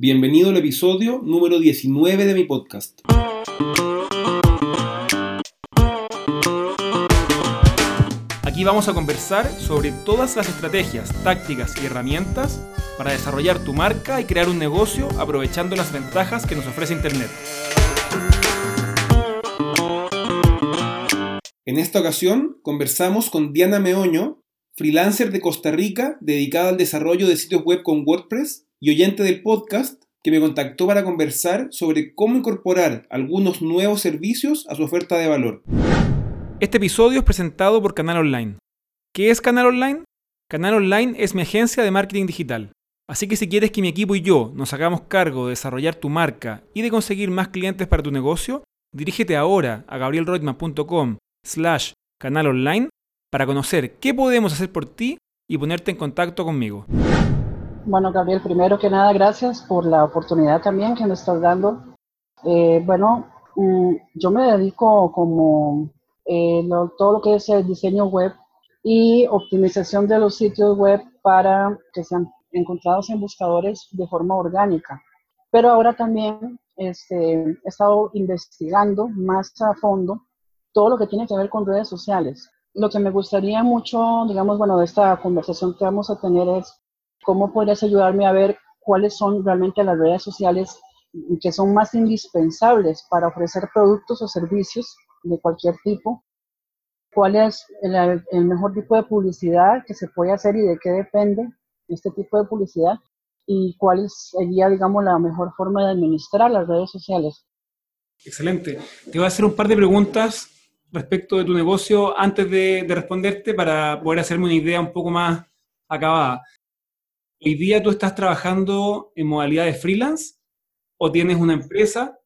Bienvenido al episodio número 19 de mi podcast. Aquí vamos a conversar sobre todas las estrategias, tácticas y herramientas para desarrollar tu marca y crear un negocio aprovechando las ventajas que nos ofrece Internet. En esta ocasión conversamos con Diana Meoño, freelancer de Costa Rica dedicada al desarrollo de sitios web con WordPress y oyente del podcast que me contactó para conversar sobre cómo incorporar algunos nuevos servicios a su oferta de valor. Este episodio es presentado por Canal Online. ¿Qué es Canal Online? Canal Online es mi agencia de marketing digital. Así que si quieres que mi equipo y yo nos hagamos cargo de desarrollar tu marca y de conseguir más clientes para tu negocio, dirígete ahora a gabrielroitman.com slash canal online para conocer qué podemos hacer por ti y ponerte en contacto conmigo. Bueno, Gabriel, primero que nada, gracias por la oportunidad también que nos estás dando. Eh, bueno, mm, yo me dedico como eh, todo lo que es el diseño web y optimización de los sitios web para que sean encontrados en buscadores de forma orgánica. Pero ahora también este, he estado investigando más a fondo todo lo que tiene que ver con redes sociales lo que me gustaría mucho, digamos, bueno, de esta conversación que vamos a tener es cómo podrías ayudarme a ver cuáles son realmente las redes sociales que son más indispensables para ofrecer productos o servicios de cualquier tipo, cuál es el, mejor tipo de publicidad que se puede hacer y de qué depende este tipo de publicidad y cuál sería, digamos, la mejor forma de administrar las redes sociales. Excelente. Te voy a hacer un par de preguntas respecto de tu negocio antes de, responderte para poder hacerme una idea un poco más acabada. ¿Hoy día tú estás trabajando en modalidad de freelance o tienes una empresa?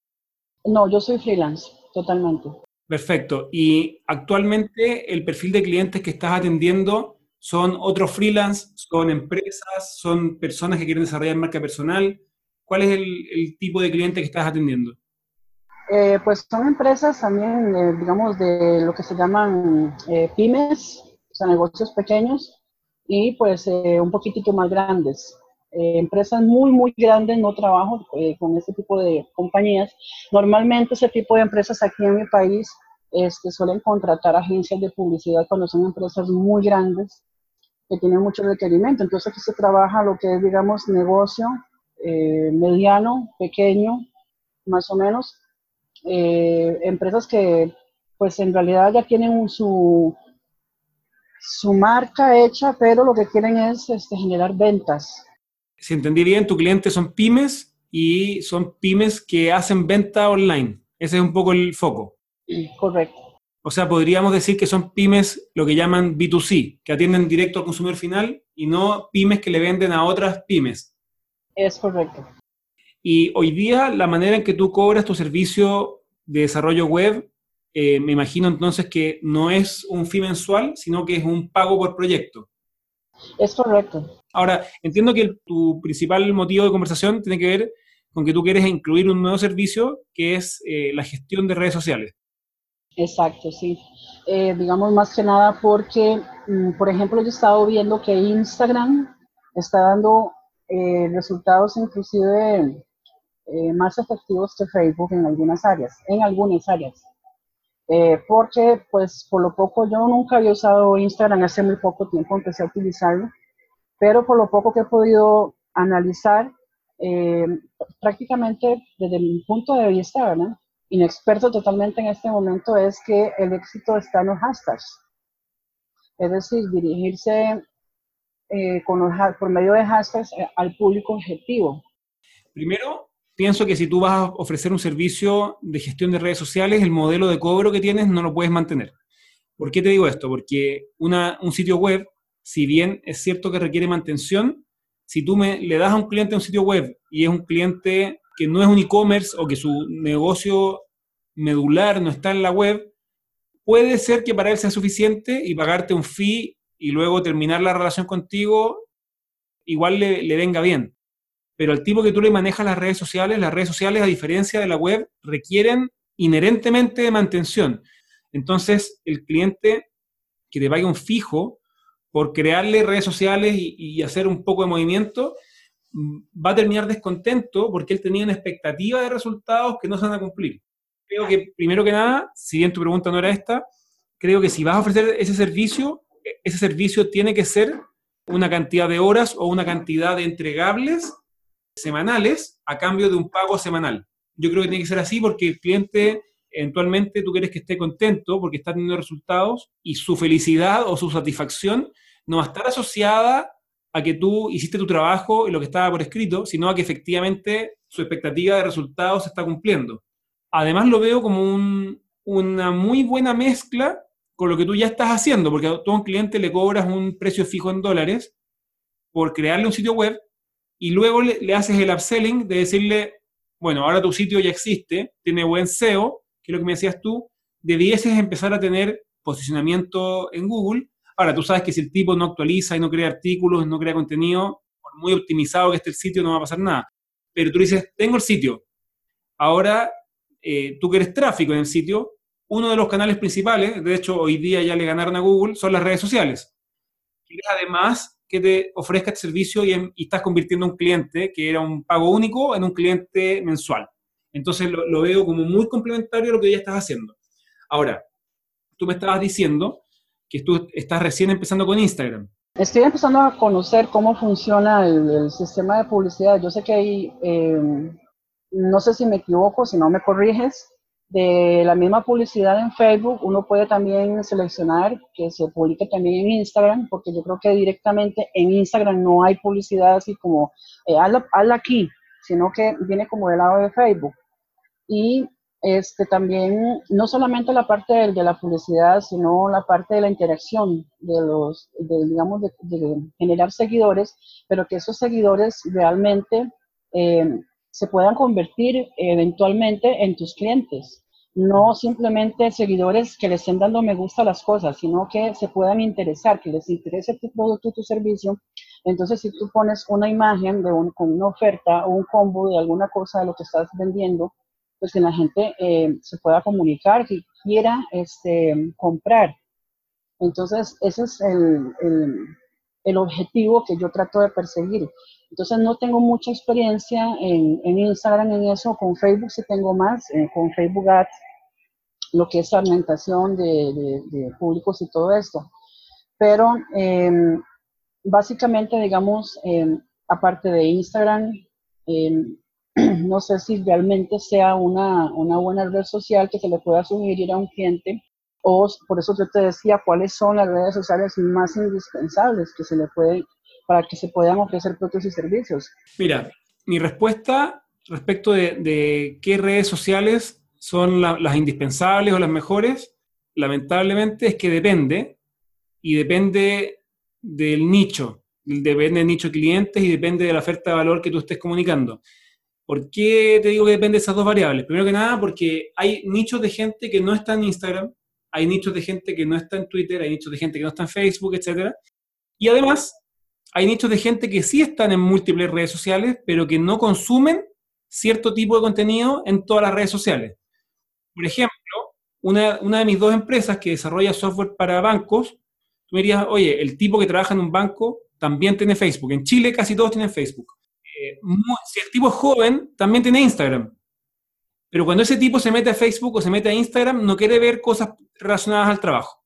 No, yo soy freelance, totalmente. Perfecto. ¿Y actualmente el perfil de clientes que estás atendiendo son otros freelance, son empresas, son personas que quieren desarrollar marca personal? ¿Cuál es el tipo de cliente que estás atendiendo? Eh, pues son empresas también, eh, digamos, de lo que se llaman eh, pymes, o sea, negocios pequeños y pues un poquitito más grandes. empresas muy, muy grandes no trabajo con este tipo de compañías. Normalmente ese tipo de empresas aquí en mi país este, suelen contratar agencias de publicidad cuando son empresas muy grandes que tienen mucho requerimiento. Entonces aquí se trabaja lo que es, digamos, negocio mediano, pequeño, más o menos, eh, empresas que pues en realidad ya tienen su, su marca hecha, pero lo que quieren es este, generar ventas. Si entendí bien, tu cliente son pymes y son pymes que hacen venta online. Ese es un poco el foco. Correcto. O sea, podríamos decir que son pymes lo que llaman B2C, que atienden directo al consumidor final y no pymes que le venden a otras pymes. Es correcto. Y hoy día la manera en que tú cobras tu servicio de desarrollo web, eh, me imagino entonces que no es un fee mensual, sino que es un pago por proyecto. Es correcto. Ahora, entiendo que tu principal motivo de conversación tiene que ver con que tú quieres incluir un nuevo servicio que es eh, la gestión de redes sociales. Exacto, sí. Eh, digamos más que nada porque, mm, por ejemplo, yo he estado viendo que Instagram está dando resultados inclusive eh, más efectivos que Facebook en algunas áreas, en algunas áreas. Eh, porque, pues, por lo poco, yo nunca había usado Instagram, hace muy poco tiempo empecé a utilizarlo, pero por lo poco que he podido analizar, eh, prácticamente desde mi punto de vista, ¿verdad? inexperto totalmente en este momento, es que el éxito está en los hashtags. Es decir, dirigirse con por medio de hashtags al público objetivo. Primero, pienso que si tú vas a ofrecer un servicio de gestión de redes sociales, el modelo de cobro que tienes no lo puedes mantener. ¿Por qué te digo esto? Porque un sitio web, si bien es cierto que requiere mantención, si tú me, le das a un cliente un sitio web y es un cliente que no es un e-commerce o que su negocio medular no está en la web, puede ser que para él sea suficiente y pagarte un fee y luego terminar la relación contigo, igual le, le venga bien pero al tipo que tú le manejas las redes sociales, las redes sociales, a diferencia de la web, requieren inherentemente de mantención. Entonces, el cliente que te pague un fijo por crearle redes sociales y, hacer un poco de movimiento, va a terminar descontento porque él tenía una expectativa de resultados que no se van a cumplir. Creo que, primero que nada, si bien tu pregunta no era esta, creo que si vas a ofrecer ese servicio, ese servicio tiene que ser una cantidad de horas o una cantidad de entregables semanales a cambio de un pago semanal. Yo creo que tiene que ser así porque el cliente eventualmente tú quieres que esté contento porque está teniendo resultados y su felicidad o su satisfacción no va a estar asociada a que tú hiciste tu trabajo y lo que estaba por escrito, sino a que efectivamente su expectativa de resultados se está cumpliendo. Además lo veo como una muy buena mezcla con lo que tú ya estás haciendo, porque a todo un cliente le cobras un precio fijo en dólares por crearle un sitio web y luego le, haces el upselling de decirle, bueno, ahora tu sitio ya existe, tiene buen SEO, que es lo que me decías tú, debieses empezar a tener posicionamiento en Google. Ahora, tú sabes que si el tipo no actualiza y no crea artículos, no crea contenido, por muy optimizado que esté el sitio, no va a pasar nada. Pero tú dices, tengo el sitio. Ahora, eh, tú quieres tráfico en el sitio. Uno de los canales principales, de hecho, hoy día ya le ganaron a Google, son las redes sociales. Quieres además que te ofrezca este servicio y, estás convirtiendo un cliente que era un pago único en un cliente mensual. Entonces lo, veo como muy complementario a lo que ya estás haciendo. Ahora, tú me estabas diciendo que tú estás recién empezando con Instagram. Estoy empezando a conocer cómo funciona el, sistema de publicidad. Yo sé que hay, eh, no sé si me equivoco, si no me corriges, de la misma publicidad en Facebook, uno puede también seleccionar que se publique también en Instagram, porque yo creo que directamente en Instagram no hay publicidad así como, eh, hazla, aquí, sino que viene como del lado de Facebook. Y este, también, no solamente la parte de, la publicidad, sino la parte de la interacción, de los, digamos, de, generar seguidores, pero que esos seguidores realmente eh, se puedan convertir eventualmente en tus clientes no simplemente seguidores que le estén dando me gusta las cosas, sino que se puedan interesar, que les interese tu producto, tu servicio. Entonces, si tú pones una imagen con una oferta o un combo de alguna cosa de lo que estás vendiendo, pues que la gente eh, se pueda comunicar, que quiera este, comprar. Entonces, ese es el, el, objetivo que yo trato de perseguir. Entonces, no tengo mucha experiencia en, Instagram en eso, con Facebook sí tengo más, eh, con Facebook Ads lo que es segmentación de, de, públicos y todo esto. Pero em, básicamente, digamos, em, aparte de Instagram, em, no sé si realmente sea una, una, buena red social que se le pueda sugerir a un cliente o por eso yo te decía cuáles son las redes sociales más indispensables que se le pueden para que se puedan ofrecer productos y servicios. Mira, mi respuesta respecto de, qué redes sociales son las indispensables o las mejores, lamentablemente es que depende, y depende del nicho, depende del nicho de clientes y depende de la oferta de valor que tú estés comunicando. ¿Por qué te digo que depende de esas dos variables? Primero que nada, porque hay nichos de gente que no está en Instagram, hay nichos de gente que no está en Twitter, hay nichos de gente que no está en Facebook, etc. Y además, hay nichos de gente que sí están en múltiples redes sociales, pero que no consumen cierto tipo de contenido en todas las redes sociales. Por ejemplo, una, de mis dos empresas que desarrolla software para bancos, tú me dirías, oye, el tipo que trabaja en un banco también tiene Facebook. En Chile casi todos tienen Facebook. Eh, si el tipo es joven, también tiene Instagram. Pero cuando ese tipo se mete a Facebook o se mete a Instagram, no quiere ver cosas relacionadas al trabajo.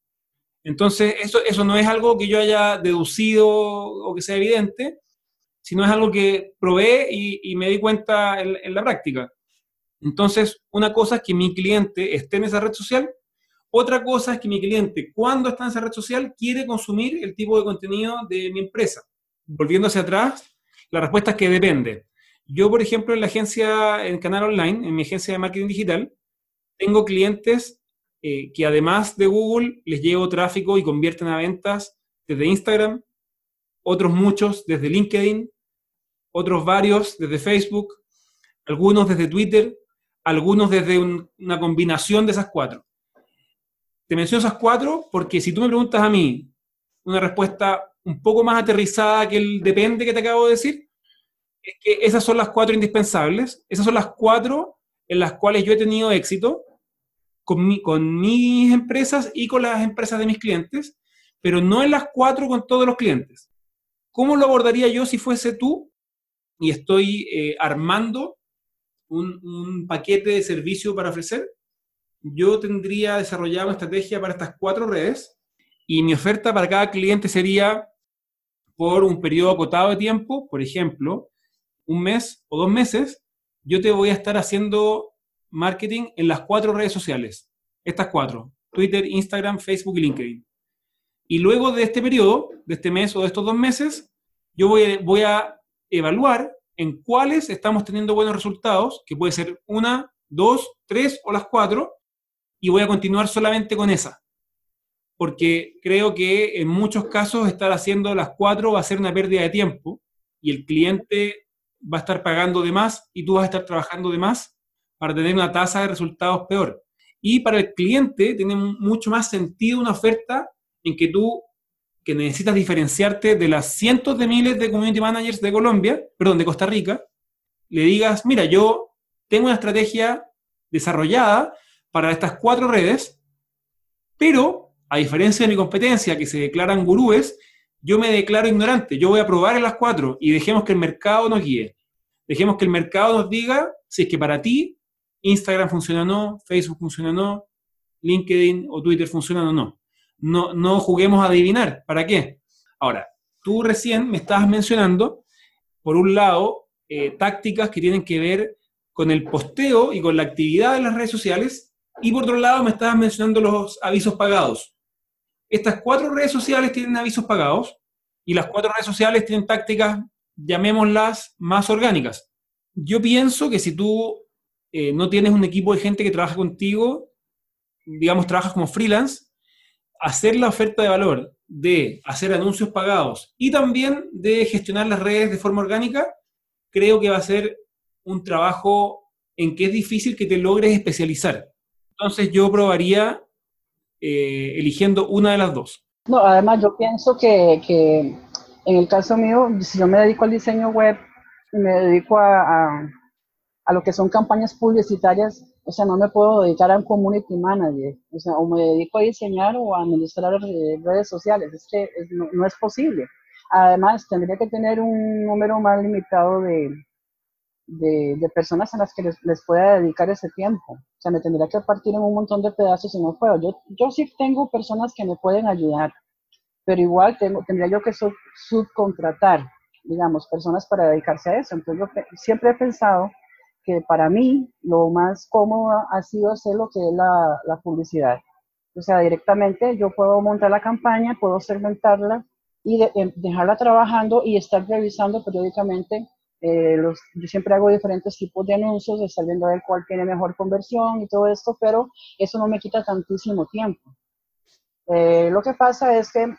Entonces, eso, eso no es algo que yo haya deducido o que sea evidente, sino es algo que probé y, me di cuenta en la práctica. Entonces, una cosa es que mi cliente esté en esa red social, otra cosa es que mi cliente, cuando está en esa red social, quiere consumir el tipo de contenido de mi empresa. Volviendo hacia atrás, la respuesta es que depende. Yo, por ejemplo, en la agencia, en Canal Online, en mi agencia de marketing digital, tengo clientes eh, que además de Google les llevo tráfico y convierten a ventas desde Instagram, otros muchos desde LinkedIn, otros varios desde Facebook, algunos desde Twitter, algunos desde una combinación de esas cuatro. Te menciono esas cuatro porque si tú me preguntas a mí una respuesta un poco más aterrizada que el depende que te acabo de decir, es que esas son las cuatro indispensables, esas son las cuatro en las cuales yo he tenido éxito con, con mis empresas y con las empresas de mis clientes, pero no en las cuatro con todos los clientes. ¿Cómo lo abordaría yo si fuese tú y estoy eh, armando un, un, paquete de servicio para ofrecer, yo tendría desarrollado una estrategia para estas cuatro redes y mi oferta para cada cliente sería por un periodo acotado de tiempo, por ejemplo, un mes o dos meses, yo te voy a estar haciendo marketing en las cuatro redes sociales. Estas cuatro, Twitter, Instagram, Facebook y LinkedIn. Y luego de este periodo, de este mes o de estos dos meses, yo voy, voy a evaluar en cuáles estamos teniendo buenos resultados, que puede ser una, dos, tres o las cuatro, y voy a continuar solamente con esa. Porque creo que en muchos casos estar haciendo las cuatro va a ser una pérdida de tiempo y el cliente va a estar pagando de más y tú vas a estar trabajando de más para tener una tasa de resultados peor. Y para el cliente tiene mucho más sentido una oferta en que tú, que necesitas diferenciarte de las cientos de miles de community managers de Colombia, perdón, de Costa Rica, le digas, mira, yo tengo una estrategia desarrollada para estas cuatro redes, pero a diferencia de mi competencia, que se declaran gurúes, yo me declaro ignorante, yo voy a probar en las cuatro y dejemos que el mercado nos guíe. Dejemos que el mercado nos diga si es que para ti Instagram funciona o no, Facebook funciona o no, LinkedIn o Twitter funciona o no no, no juguemos a adivinar. ¿Para qué? Ahora, tú recién me estabas mencionando, por un lado, eh, tácticas que tienen que ver con el posteo y con la actividad de las redes sociales, y por otro lado me estabas mencionando los avisos pagados. Estas cuatro redes sociales tienen avisos pagados y las cuatro redes sociales tienen tácticas, llamémoslas, más orgánicas. Yo pienso que si tú eh, no tienes un equipo de gente que trabaja contigo, digamos, trabajas como freelance, hacer la oferta de valor de hacer anuncios pagados y también de gestionar las redes de forma orgánica, creo que va a ser un trabajo en que es difícil que te logres especializar. Entonces yo probaría eh, eligiendo una de las dos. No, además yo pienso que, en el caso mío, si yo me dedico al diseño web, me dedico a lo que son campañas publicitarias, o sea, no me puedo dedicar a un community manager, o sea, o me dedico a diseñar o a administrar redes sociales, es que no, es posible. Además, tendría que tener un número más limitado de, de, personas a las que les, les, pueda dedicar ese tiempo. O sea, me tendría que partir en un montón de pedazos y no puedo. Yo, yo sí tengo personas que me pueden ayudar, pero igual tengo, tendría yo que subcontratar, digamos, personas para dedicarse a eso. Entonces, yo siempre he pensado que para mí lo más cómodo ha sido hacer lo que es la, publicidad. O sea, directamente yo puedo montar la campaña, puedo segmentarla y em, dejarla trabajando y estar revisando periódicamente. Eh, los, yo siempre hago diferentes tipos de anuncios, estar viendo a ver cuál tiene mejor conversión y todo esto, pero eso no me quita tantísimo tiempo. Eh, lo que pasa es que,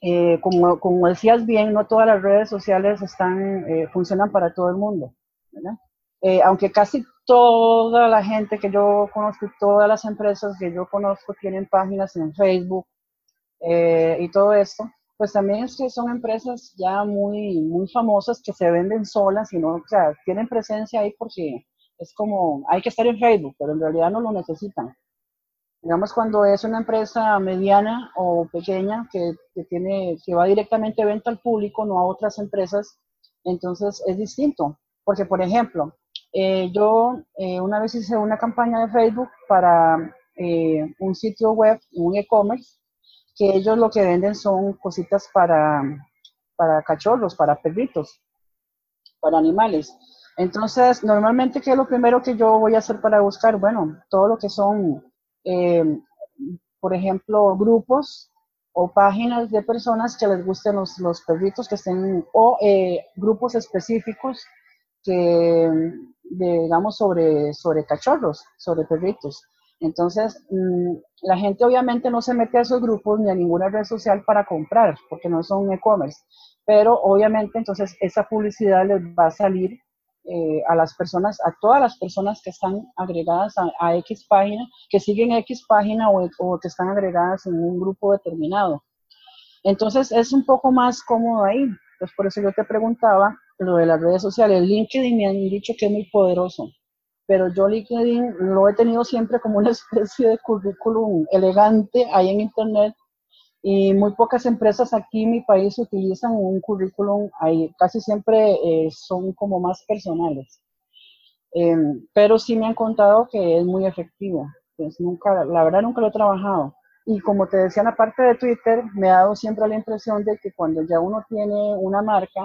eh, como, como, decías bien, no todas las redes sociales están, funcionan para todo el mundo. ¿verdad? Eh, aunque casi toda la gente que yo conozco, todas las empresas que yo conozco tienen páginas en Facebook eh, y todo esto, pues también es que son empresas ya muy, muy famosas que se venden solas y no, o sea, tienen presencia ahí porque es como, hay que estar en Facebook, pero en realidad no lo necesitan. Digamos, cuando es una empresa mediana o pequeña que, que, tiene, que va directamente a venta al público, no a otras empresas, entonces es distinto. Porque, por ejemplo, eh, yo eh, una vez hice una campaña de Facebook para eh, un sitio web, un e-commerce, que ellos lo que venden son cositas para, para cachorros, para perritos, para animales. Entonces, normalmente, ¿qué es lo primero que yo voy a hacer para buscar? Bueno, todo lo que son, por ejemplo, grupos o páginas de personas que les gusten los, los perritos que estén, o grupos específicos que, digamos, sobre, sobre cachorros, sobre perritos. Entonces, mm, la gente obviamente no se mete a esos grupos ni a ninguna red social para comprar, porque no son e-commerce. Pero obviamente entonces esa publicidad les va a salir eh, a las personas, a todas las personas que están agregadas a, X página, que siguen X página o, o, que están agregadas en un grupo determinado. Entonces es un poco más cómodo ahí. Entonces por eso yo te preguntaba lo de las redes sociales. LinkedIn me han dicho que es muy poderoso, pero yo LinkedIn lo he tenido siempre como una especie de currículum elegante ahí en Internet y muy pocas empresas aquí en mi país utilizan un currículum, ahí casi siempre eh, son como más personales. Em, pero sí me han contado que es muy efectivo. Pues nunca, la verdad nunca lo he trabajado. Y como te decía en la parte de Twitter, me ha dado siempre la impresión de que cuando ya uno tiene una marca,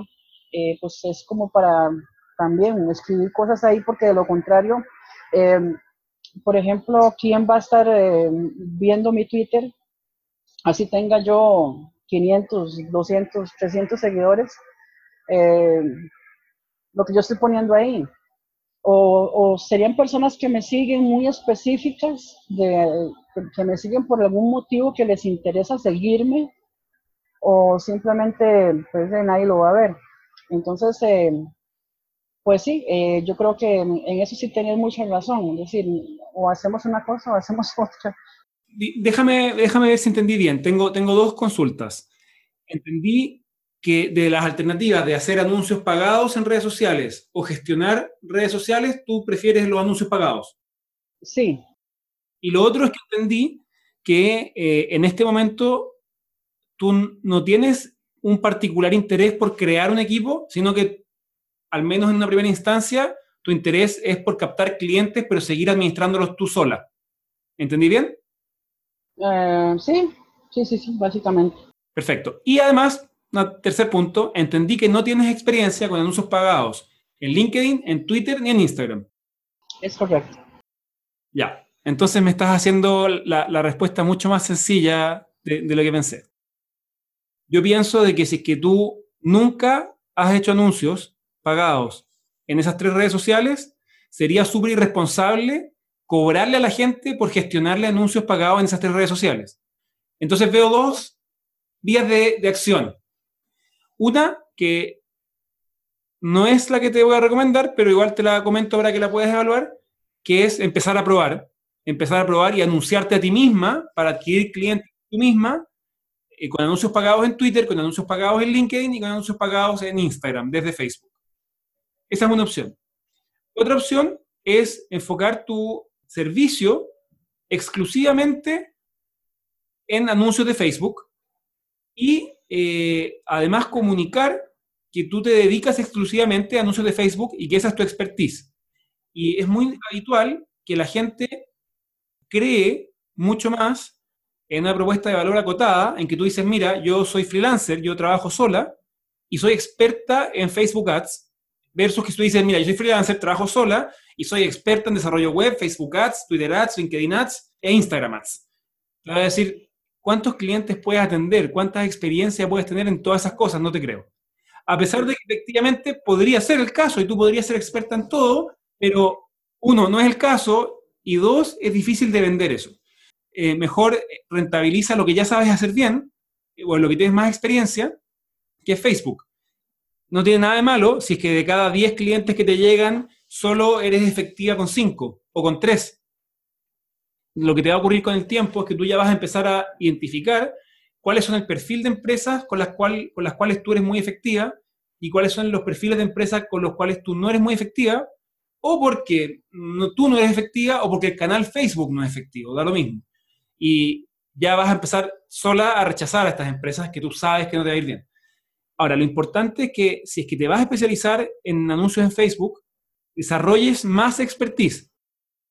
eh, pues es como para también escribir cosas ahí, porque de lo contrario, em, por ejemplo, ¿quién va a estar em, viendo mi Twitter así tenga yo 500, 200, 300 seguidores, eh, lo que yo estoy poniendo ahí. O, serían personas que me siguen muy específicas, de, que me siguen por algún motivo que les interesa seguirme, o simplemente pues nadie lo va a ver. Entonces, eh, pues sí, eh, yo creo que en, en eso sí tenías mucha razón, es decir, o hacemos una cosa o hacemos otra déjame, déjame ver si entendí bien. Tengo, tengo dos consultas. Entendí que de las alternativas de hacer anuncios pagados en redes sociales o gestionar redes sociales, tú prefieres los anuncios pagados. Sí. Y lo otro es que entendí que eh, en este momento tú no tienes un particular interés por crear un equipo, sino que al menos en una primera instancia tu interés es por captar clientes, pero seguir administrándolos tú sola. ¿Entendí bien? Eh, sí, sí, sí, sí, básicamente. Perfecto. Y además, tercer punto, entendí que no tienes experiencia con anuncios pagados en LinkedIn, en Twitter ni en Instagram. Es correcto. Ya, entonces me estás haciendo la, respuesta mucho más sencilla de, lo que pensé. Yo pienso de que si que tú nunca has hecho anuncios pagados en esas tres redes sociales, sería súper irresponsable cobrarle a la gente por gestionarle anuncios pagados en esas tres redes sociales. Entonces veo dos vías de, acción. Una que no es la que te voy a recomendar, pero igual te la comento para que la puedas evaluar, que es empezar a probar, empezar a probar y anunciarte a ti misma para adquirir clientes tú misma eh, con anuncios pagados en Twitter, con anuncios pagados en LinkedIn y con anuncios pagados en Instagram, desde Facebook. Esa es una opción. Otra opción es enfocar tu servicio exclusivamente en anuncios de Facebook y eh, además comunicar que tú te dedicas exclusivamente a anuncios de Facebook y que esa es tu expertise. Y es muy habitual que la gente cree mucho más en una propuesta de valor acotada, en que tú dices, mira, yo soy freelancer, yo trabajo sola y soy experta en Facebook Ads, versus que tú dices, mira, yo soy freelancer, trabajo sola y soy experta en desarrollo web, Facebook Ads, Twitter Ads, LinkedIn Ads e Instagram Ads. Te voy a decir, ¿cuántos clientes puedes atender? ¿Cuántas experiencias puedes tener en todas esas cosas? No te creo. A pesar de que efectivamente podría ser el caso y tú podrías ser experta en todo, pero uno, no es el caso y dos, es difícil de vender eso. Eh, mejor rentabiliza lo que ya sabes hacer bien o en lo que tienes más experiencia, que Facebook. No tiene nada de malo si es que de cada 10 clientes que te llegan, solo eres efectiva con cinco o con tres. Lo que te va a ocurrir con el tiempo es que tú ya vas a empezar a identificar cuáles son el perfil de empresas con las, cual, con las cuales tú eres muy efectiva y cuáles son los perfiles de empresas con los cuales tú no eres muy efectiva, o porque tú no eres efectiva o porque el canal Facebook no es efectivo, da lo mismo. Y ya vas a empezar sola a rechazar a estas empresas que tú sabes que no te va a ir bien. Ahora, lo importante es que si es que te vas a especializar en anuncios en Facebook, desarrolles más expertise.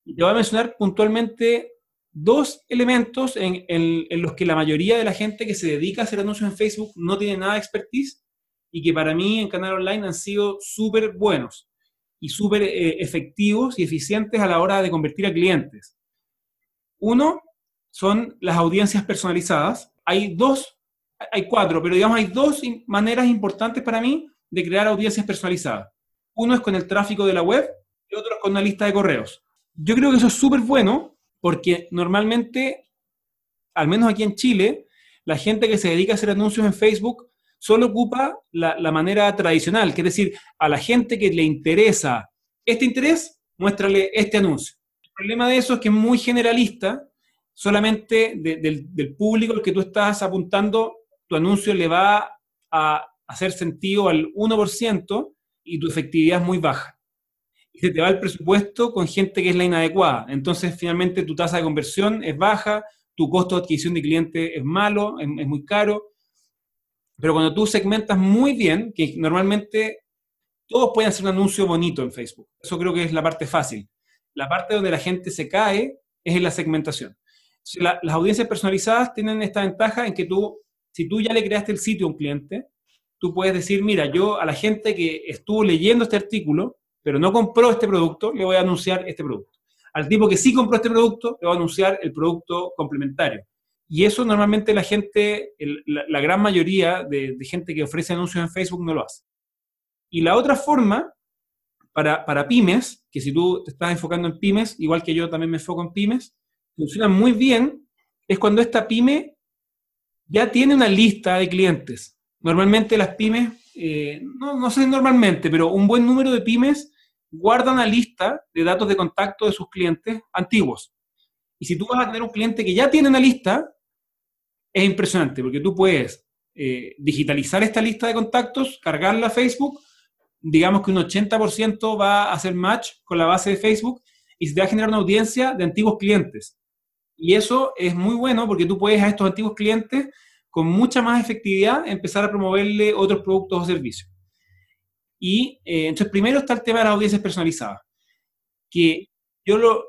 Te voy a mencionar puntualmente dos elementos en, los que la mayoría de la gente que se dedica a hacer anuncios en Facebook no tiene nada de expertise y que para mí en Canal Online han sido súper buenos y súper eh, efectivos y eficientes a la hora de convertir a clientes. Uno son las audiencias personalizadas. Hay dos, hay cuatro, pero digamos hay dos maneras importantes para mí de crear audiencias personalizadas. Uno es con el tráfico de la web y otro es con una lista de correos. Yo creo que eso es súper bueno porque normalmente, al menos aquí en Chile, la gente que se dedica a hacer anuncios en Facebook solo ocupa la, manera tradicional, que es decir, a la gente que le interesa este interés, muéstrale este anuncio. El problema de eso es que es muy generalista, solamente del, público al que tú estás apuntando, tu anuncio le va a hacer sentido al 1%, y tu efectividad es muy baja. Y se te va el presupuesto con gente que es la inadecuada. Entonces, finalmente, tu tasa de conversión es baja, tu costo de adquisición de cliente es malo, es, es muy caro. Pero cuando tú segmentas muy bien, que normalmente todos pueden hacer un anuncio bonito en Facebook. Eso creo que es la parte fácil. La parte donde la gente se cae es en la segmentación. Las audiencias personalizadas tienen esta ventaja en que tú, si tú ya le creaste el sitio a un cliente, tú puedes decir, mira, yo a la gente que estuvo leyendo este artículo, pero no compró este producto, le voy a anunciar este producto. Al tipo que sí compró este producto, le voy a anunciar el producto complementario. Y eso normalmente la gente, la, gran mayoría de, gente que ofrece anuncios en Facebook no lo hace. Y la otra forma, para, para, pymes, que si tú te estás enfocando en pymes, igual que yo también me enfoco en pymes, funciona muy bien, es cuando esta pyme ya tiene una lista de clientes. Normalmente las pymes, eh, no, no sé normalmente, pero un buen número de pymes guardan una lista de datos de contacto de sus clientes antiguos. Y si tú vas a tener un cliente que ya tiene una lista, es impresionante, porque tú puedes eh, digitalizar esta lista de contactos, cargarla a Facebook digamos que un 80% va a hacer match con la base de Facebook y se te va a generar una audiencia de antiguos clientes. Y eso es muy bueno porque tú puedes a estos antiguos clientes con mucha más efectividad empezar a promoverle otros productos o servicios. Y eh, entonces primero está el tema de las audiencias personalizadas, que yo lo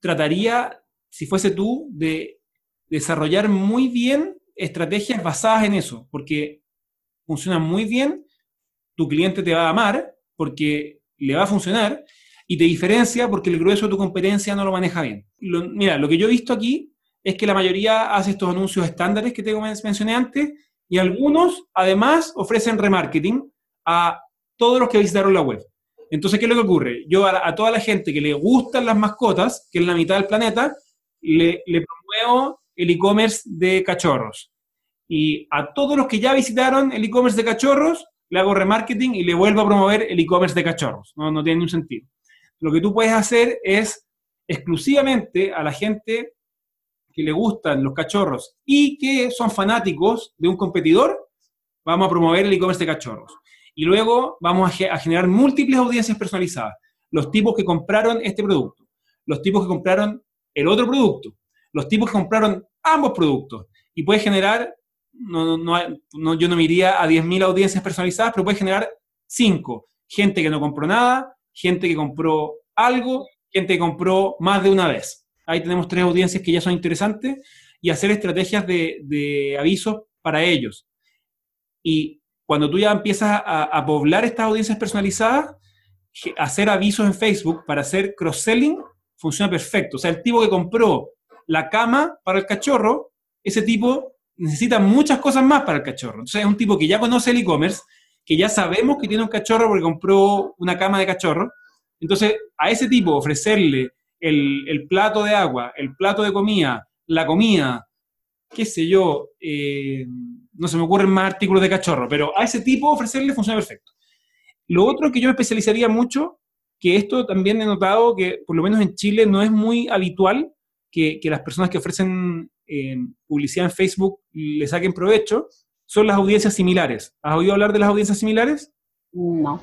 trataría, si fuese tú, de desarrollar muy bien estrategias basadas en eso, porque funcionan muy bien tu cliente te va a amar porque le va a funcionar y te diferencia porque el grueso de tu competencia no lo maneja bien. mira, lo que yo he visto aquí es que la mayoría hace estos anuncios estándares que te mencioné antes y algunos además ofrecen remarketing a todos los que visitaron la web. Entonces, ¿qué es lo que ocurre? Yo a, toda la gente que le gustan las mascotas, que es la mitad del planeta, le, le promuevo el e-commerce de cachorros. Y a todos los que ya visitaron el e-commerce de cachorros, le hago remarketing y le vuelvo a promover el e-commerce de cachorros. No, no tiene ningún sentido. Lo que tú puedes hacer es exclusivamente a la gente que le gustan los cachorros y que son fanáticos de un competidor, vamos a promover el e-commerce de cachorros. Y luego vamos a, generar múltiples audiencias personalizadas. Los tipos que compraron este producto, los tipos que compraron el otro producto, los tipos que compraron ambos productos. Y puedes generar no, no, yo no me iría a 10.000 audiencias personalizadas, pero puede generar 5. Gente que no compró nada, gente que compró algo, gente que compró más de una vez. Ahí tenemos tres audiencias que ya son interesantes y hacer estrategias de, de avisos para ellos. Y cuando tú ya empiezas a, a, poblar estas audiencias personalizadas, hacer avisos en Facebook para hacer cross-selling funciona perfecto. O sea, el tipo que compró la cama para el cachorro, ese tipo necesita muchas cosas más para el cachorro. Entonces es un tipo que ya conoce el e-commerce, que ya sabemos que tiene un cachorro porque compró una cama de cachorro. Entonces a ese tipo ofrecerle el, plato de agua, el plato de comida, la comida, qué sé yo, eh, no se me ocurren más artículos de cachorro, pero a ese tipo ofrecerle funciona perfecto. Lo otro que yo especializaría mucho, que esto también he notado que por lo menos en Chile no es muy habitual que, que las personas que ofrecen publicidad en Facebook le saquen provecho, son las audiencias similares. ¿Has oído hablar de las audiencias similares? No.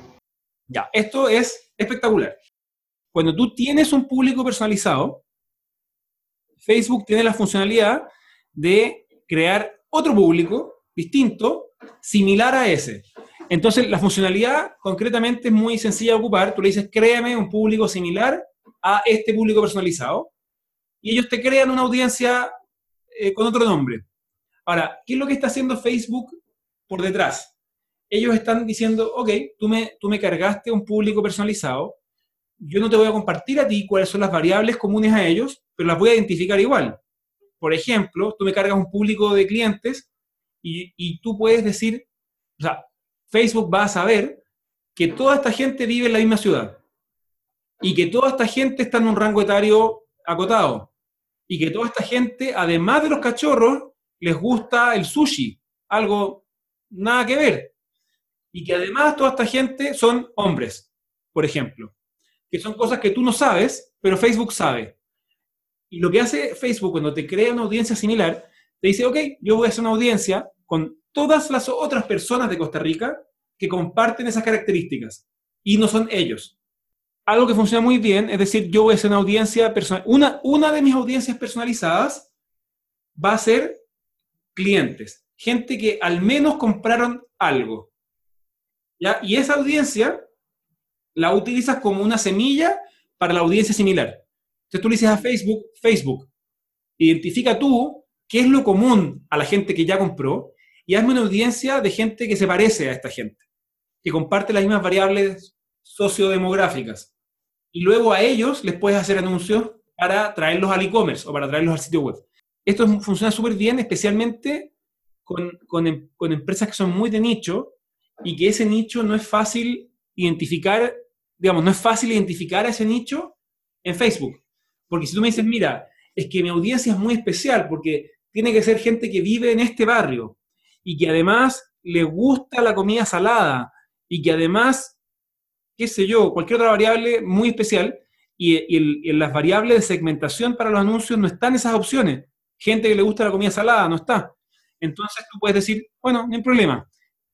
Ya, esto es espectacular. Cuando tú tienes un público personalizado, Facebook tiene la funcionalidad de crear otro público distinto, similar a ese. Entonces, la funcionalidad concretamente es muy sencilla de ocupar. Tú le dices, créame un público similar a este público personalizado. Y ellos te crean una audiencia eh, con otro nombre. Ahora, ¿qué es lo que está haciendo Facebook por detrás? Ellos están diciendo, ok, tú me, tú me cargaste un público personalizado, yo no te voy a compartir a ti cuáles son las variables comunes a ellos, pero las voy a identificar igual. Por ejemplo, tú me cargas un público de clientes y, y tú puedes decir, o sea, Facebook va a saber que toda esta gente vive en la misma ciudad y que toda esta gente está en un rango etario acotado y que toda esta gente, además de los cachorros, les gusta el sushi, algo nada que ver. Y que además toda esta gente son hombres, por ejemplo, que son cosas que tú no sabes, pero Facebook sabe. Y lo que hace Facebook cuando te crea una audiencia similar, te dice, ok, yo voy a hacer una audiencia con todas las otras personas de Costa Rica que comparten esas características. Y no son ellos algo que funciona muy bien, es decir, yo voy a hacer una audiencia personal, una, una de mis audiencias personalizadas va a ser clientes, gente que al menos compraron algo. Y esa audiencia la utilizas como una semilla para la audiencia similar. Entonces tú le dices a Facebook, Facebook, identifica tú qué es lo común a la gente que ya compró y hazme una audiencia de gente que se parece a esta gente, que comparte las mismas variables sociodemográficas. Y luego a ellos les puedes hacer anuncios para traerlos al e-commerce o para traerlos al sitio web. Esto funciona súper bien, especialmente con, con, con empresas que son muy de nicho y que ese nicho no es fácil identificar, digamos, no es fácil identificar a ese nicho en Facebook. Porque si tú me dices, mira, es que mi audiencia es muy especial porque tiene que ser gente que vive en este barrio y que además le gusta la comida salada y que además, qué sé yo, cualquier otra variable muy especial y, en las variables de segmentación para los anuncios no están esas opciones. Gente que le gusta la comida salada, no está. Entonces tú puedes decir, bueno, no hay problema,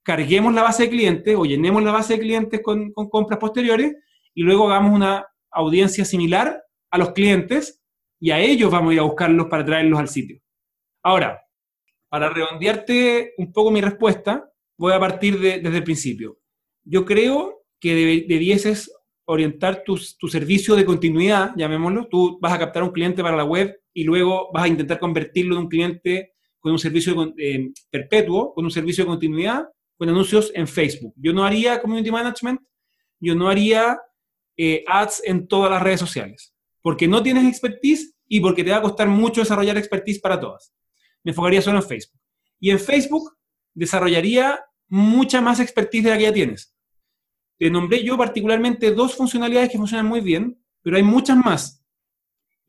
carguemos la base de clientes o llenemos la base de clientes con, compras posteriores y luego hagamos una audiencia similar a los clientes y a ellos vamos a ir a buscarlos para traerlos al sitio. Ahora, para redondearte un poco mi respuesta, voy a partir desde el principio. Yo creo que debieses orientar tu, tu, servicio de continuidad, llamémoslo. Tú vas a captar un cliente para la web y luego vas a intentar convertirlo en un cliente con un servicio eh, perpetuo, con un servicio de continuidad, con anuncios en Facebook. Yo no haría community management, yo no haría eh, ads en todas las redes sociales porque no tienes expertise y porque te va a costar mucho desarrollar expertise para todas. Me enfocaría solo en Facebook. Y en Facebook desarrollaría mucha más expertise de la que ya tienes. Te nombré yo particularmente dos funcionalidades que funcionan muy bien, pero hay muchas más.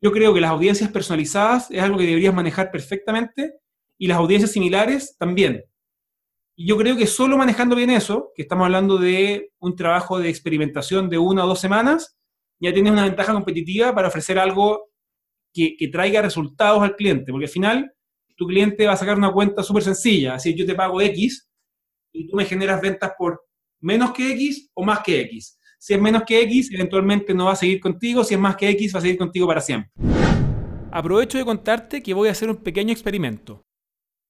Yo creo que las audiencias personalizadas es algo que deberías manejar perfectamente y las audiencias similares también. Y yo creo que solo manejando bien eso, que estamos hablando de un trabajo de experimentación de una o dos semanas, ya tienes una ventaja competitiva para ofrecer algo que, traiga resultados al cliente, porque al final tu cliente va a sacar una cuenta súper sencilla, así yo te pago X y tú me generas ventas por menos que X o más que X. Si es menos que X, eventualmente no va a seguir contigo, si es más que X, va a seguir contigo para siempre. Aprovecho de contarte que voy a hacer un pequeño experimento.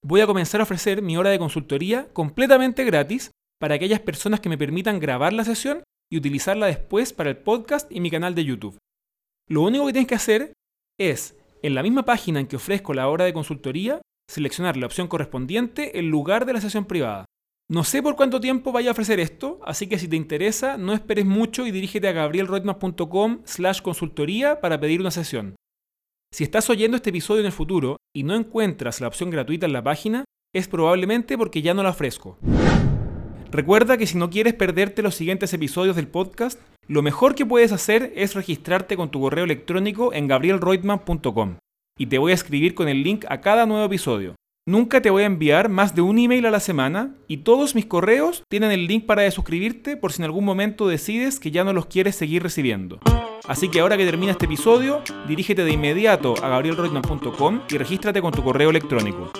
Voy a comenzar a ofrecer mi hora de consultoría completamente gratis para aquellas personas que me permitan grabar la sesión y utilizarla después para el podcast y mi canal de YouTube. Lo único que tienes que hacer es, en la misma página en que ofrezco la hora de consultoría, seleccionar la opción correspondiente en lugar de la sesión privada. No sé por cuánto tiempo vaya a ofrecer esto, así que si te interesa, no esperes mucho y dirígete a gabrielroitman.com slash consultoría para pedir una sesión. Si estás oyendo este episodio en el futuro y no encuentras la opción gratuita en la página, es probablemente porque ya no la ofrezco. Recuerda que si no quieres perderte los siguientes episodios del podcast, lo mejor que puedes hacer es registrarte con tu correo electrónico en gabrielreutmann.com y te voy a escribir con el link a cada nuevo episodio. Nunca te voy a enviar más de un email a la semana y todos mis correos tienen el link para suscribirte por si en algún momento decides que ya no los quieres seguir recibiendo. Así que ahora que termina este episodio, dirígete de inmediato a gabrielreutmann.com y regístrate con tu correo electrónico.